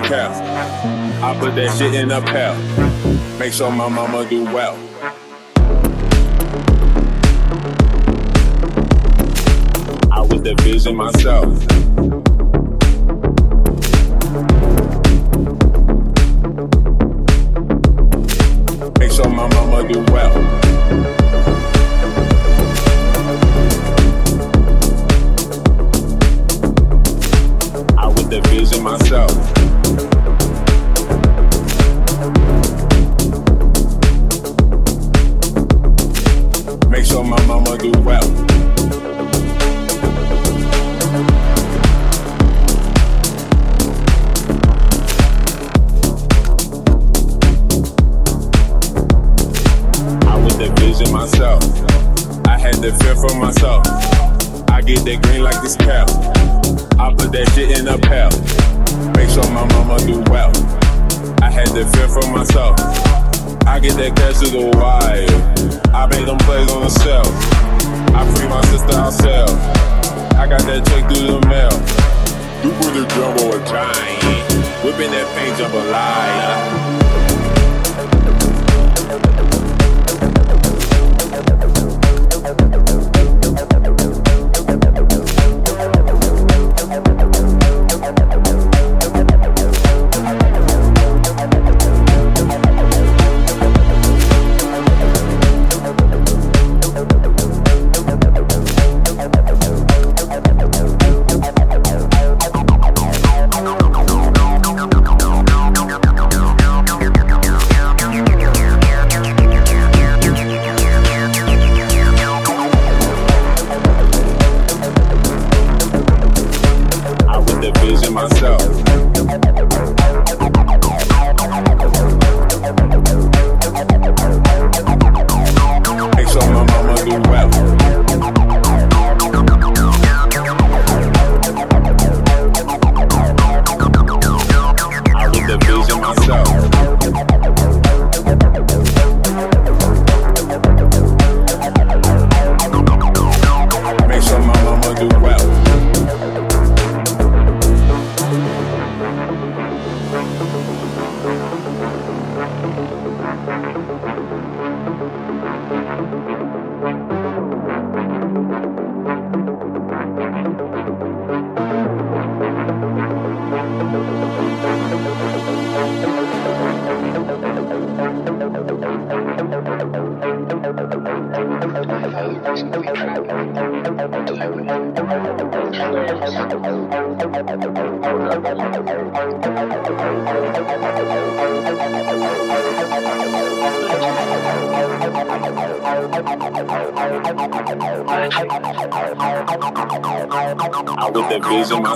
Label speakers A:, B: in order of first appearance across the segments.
A: Cow. I put that shit in a pail. Make sure my mama do well.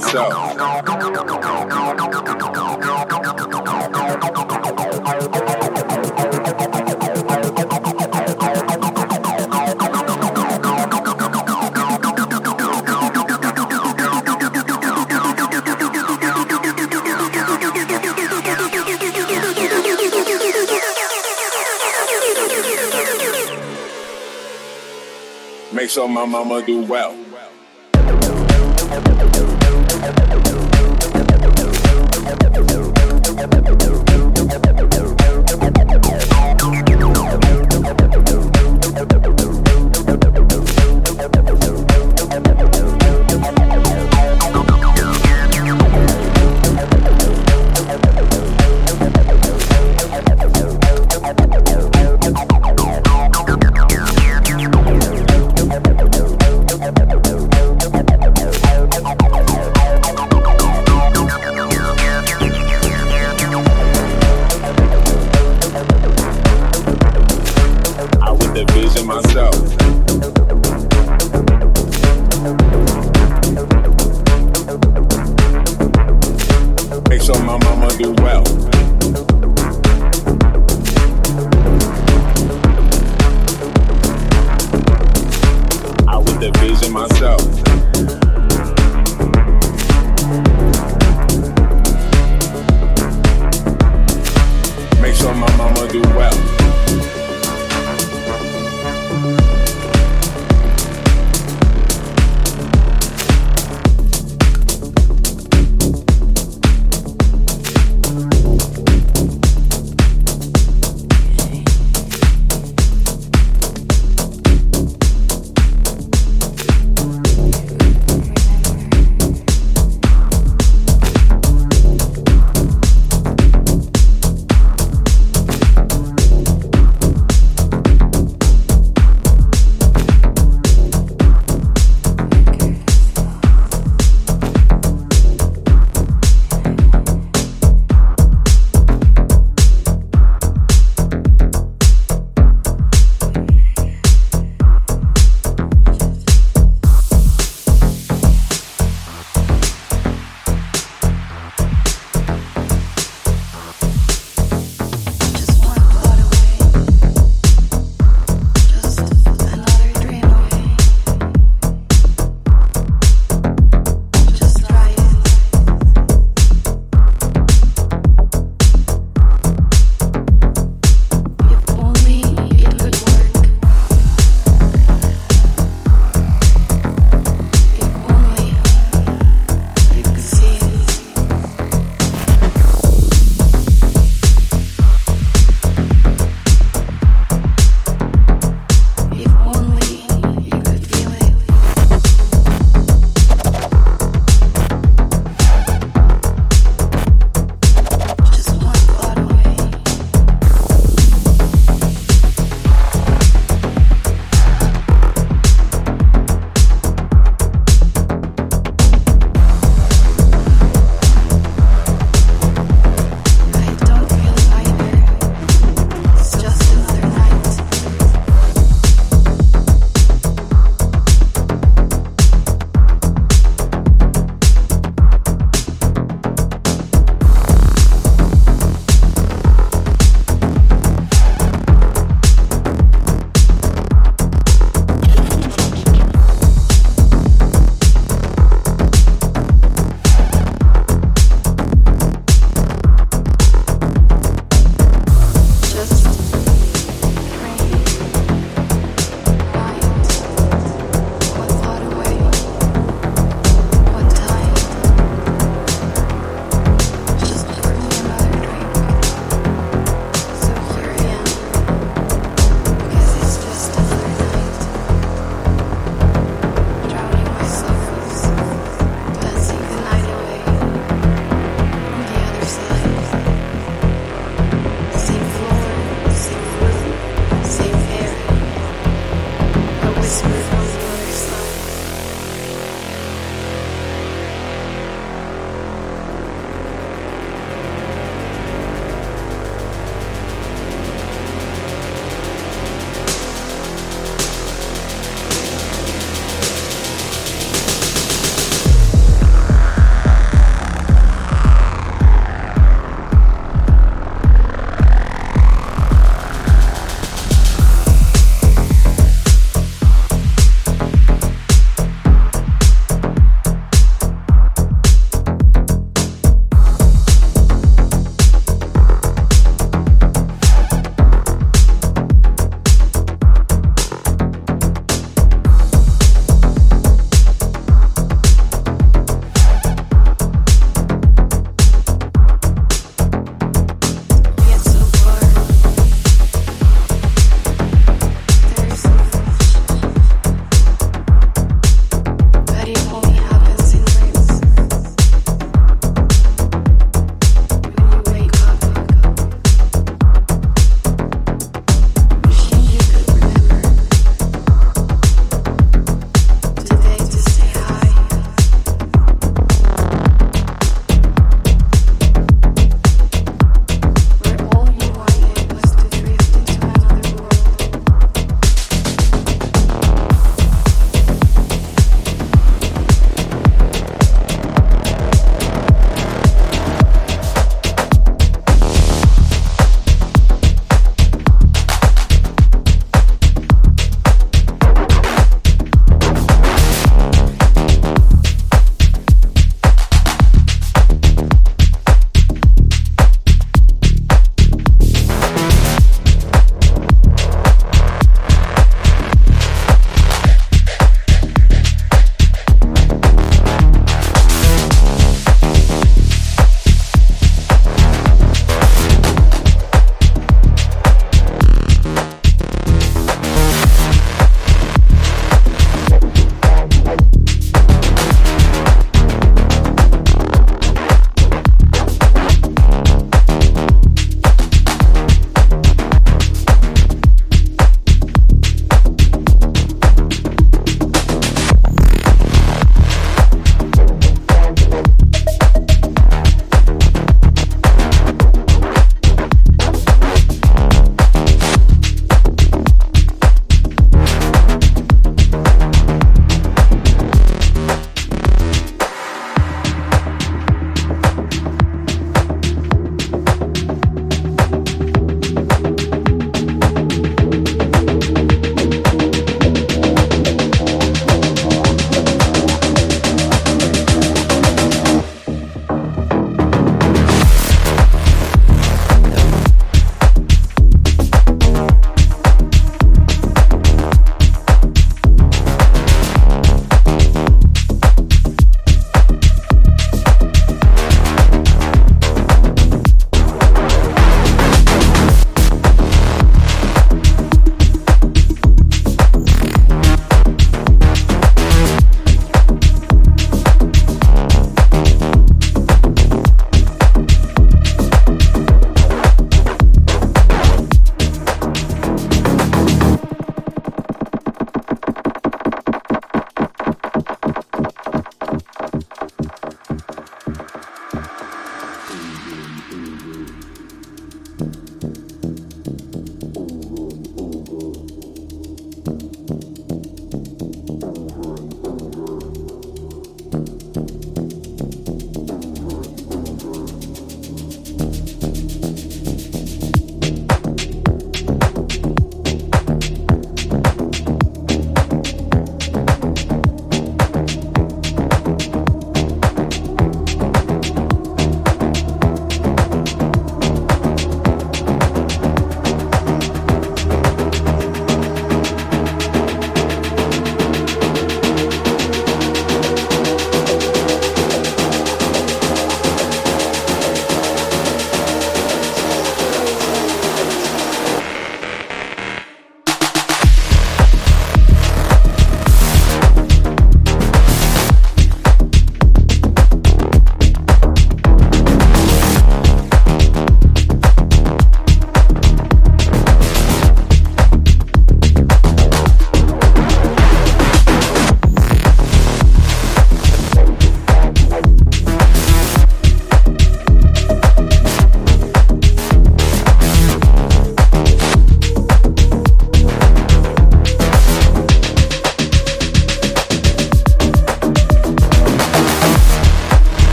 A: Myself. Make sure my mama do well.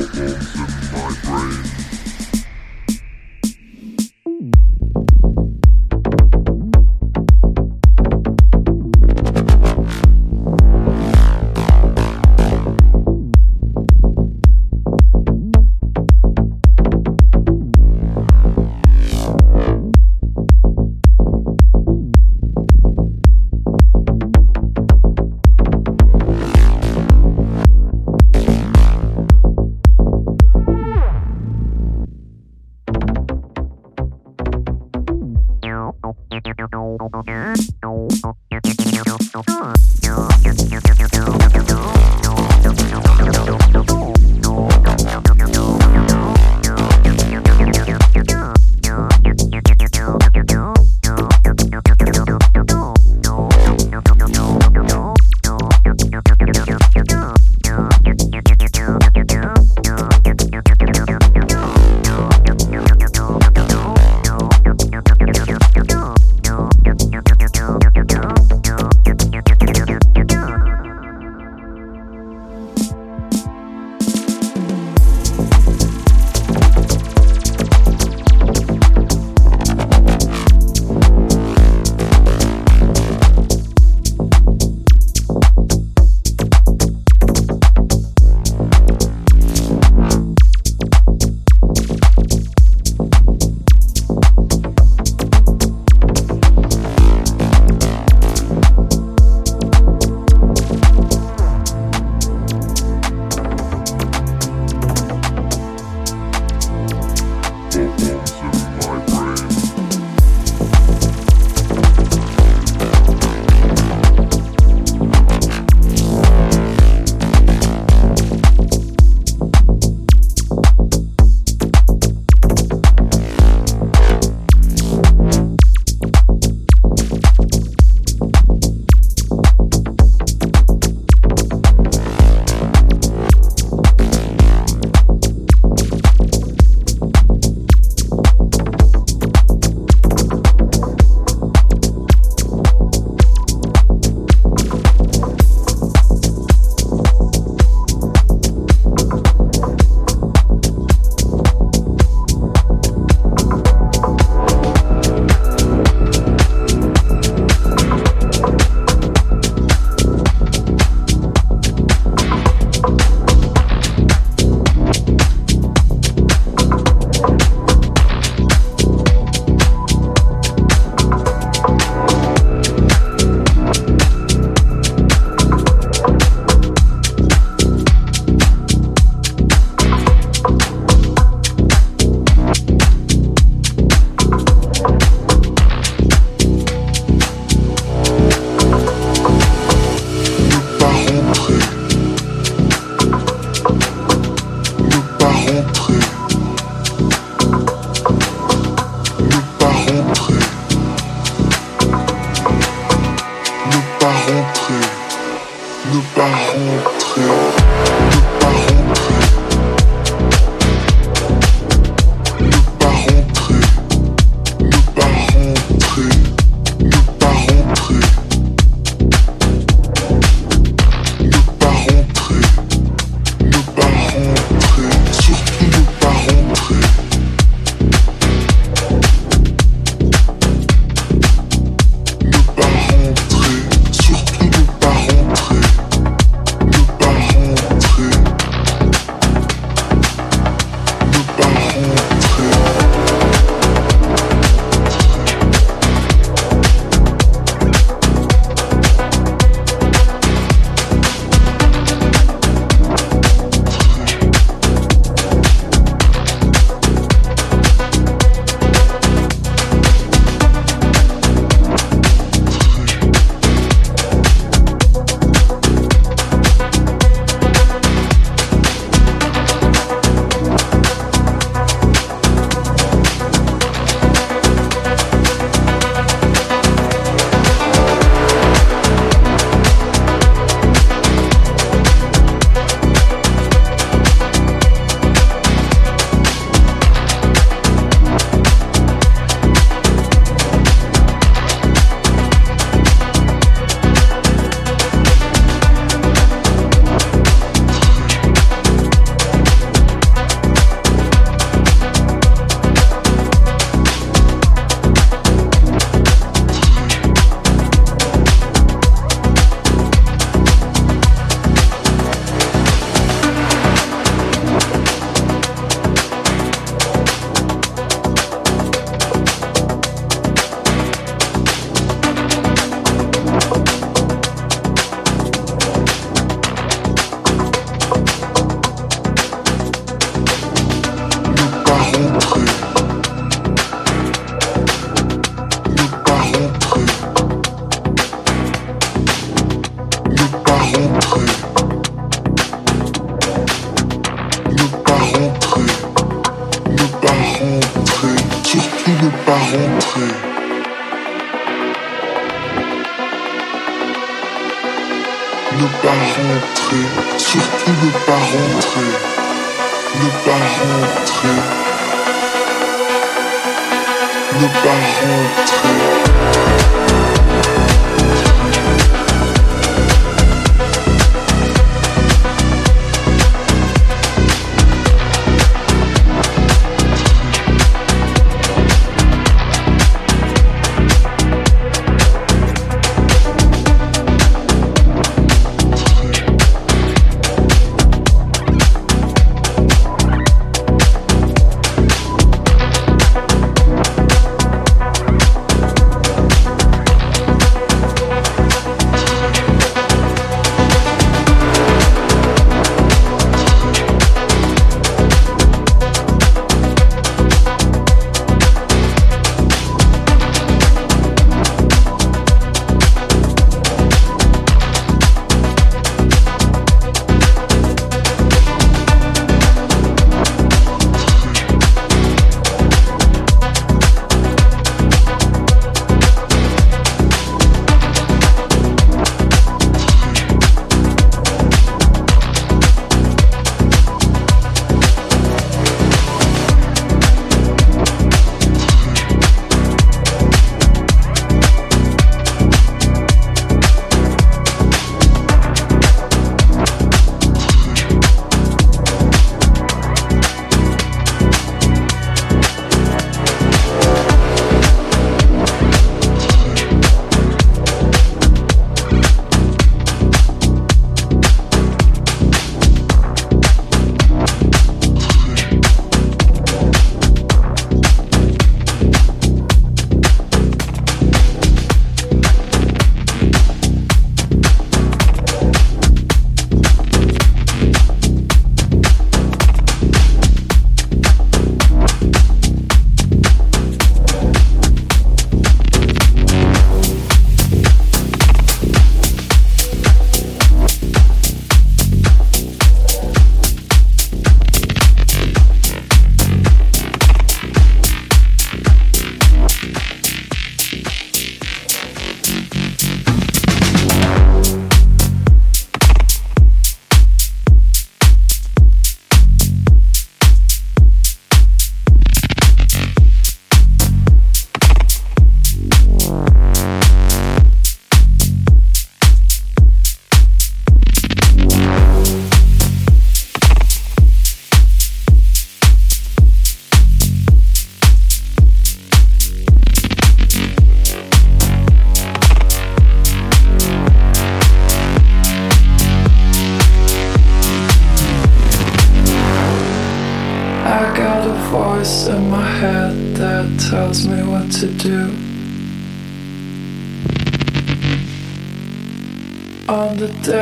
B: Locusts in my brain.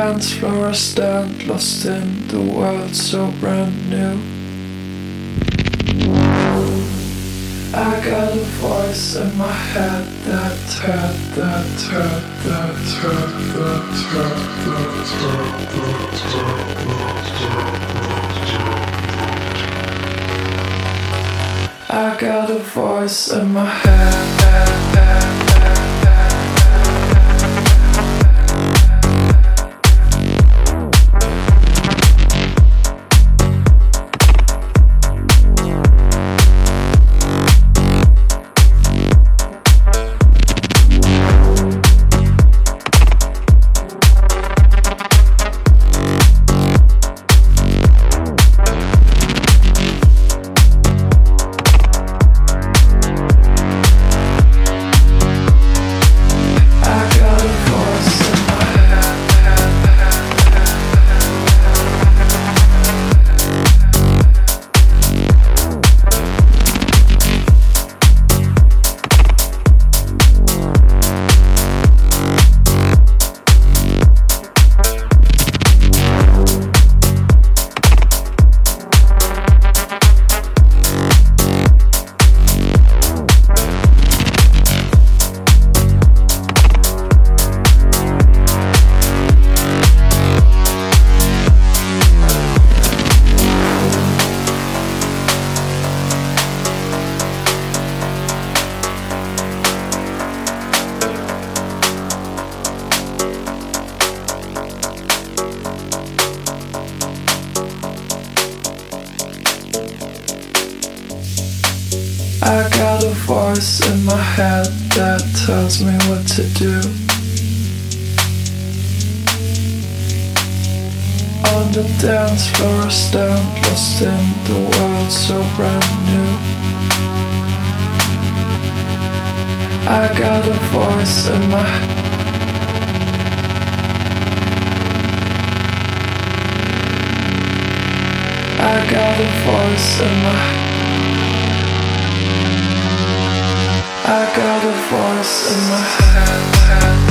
C: Dance floor I stand lost in the world so brand new. I got a voice in my head that head that head that head that head that head that I got a voice in my head. I got a voice in my head. I got a voice in my head.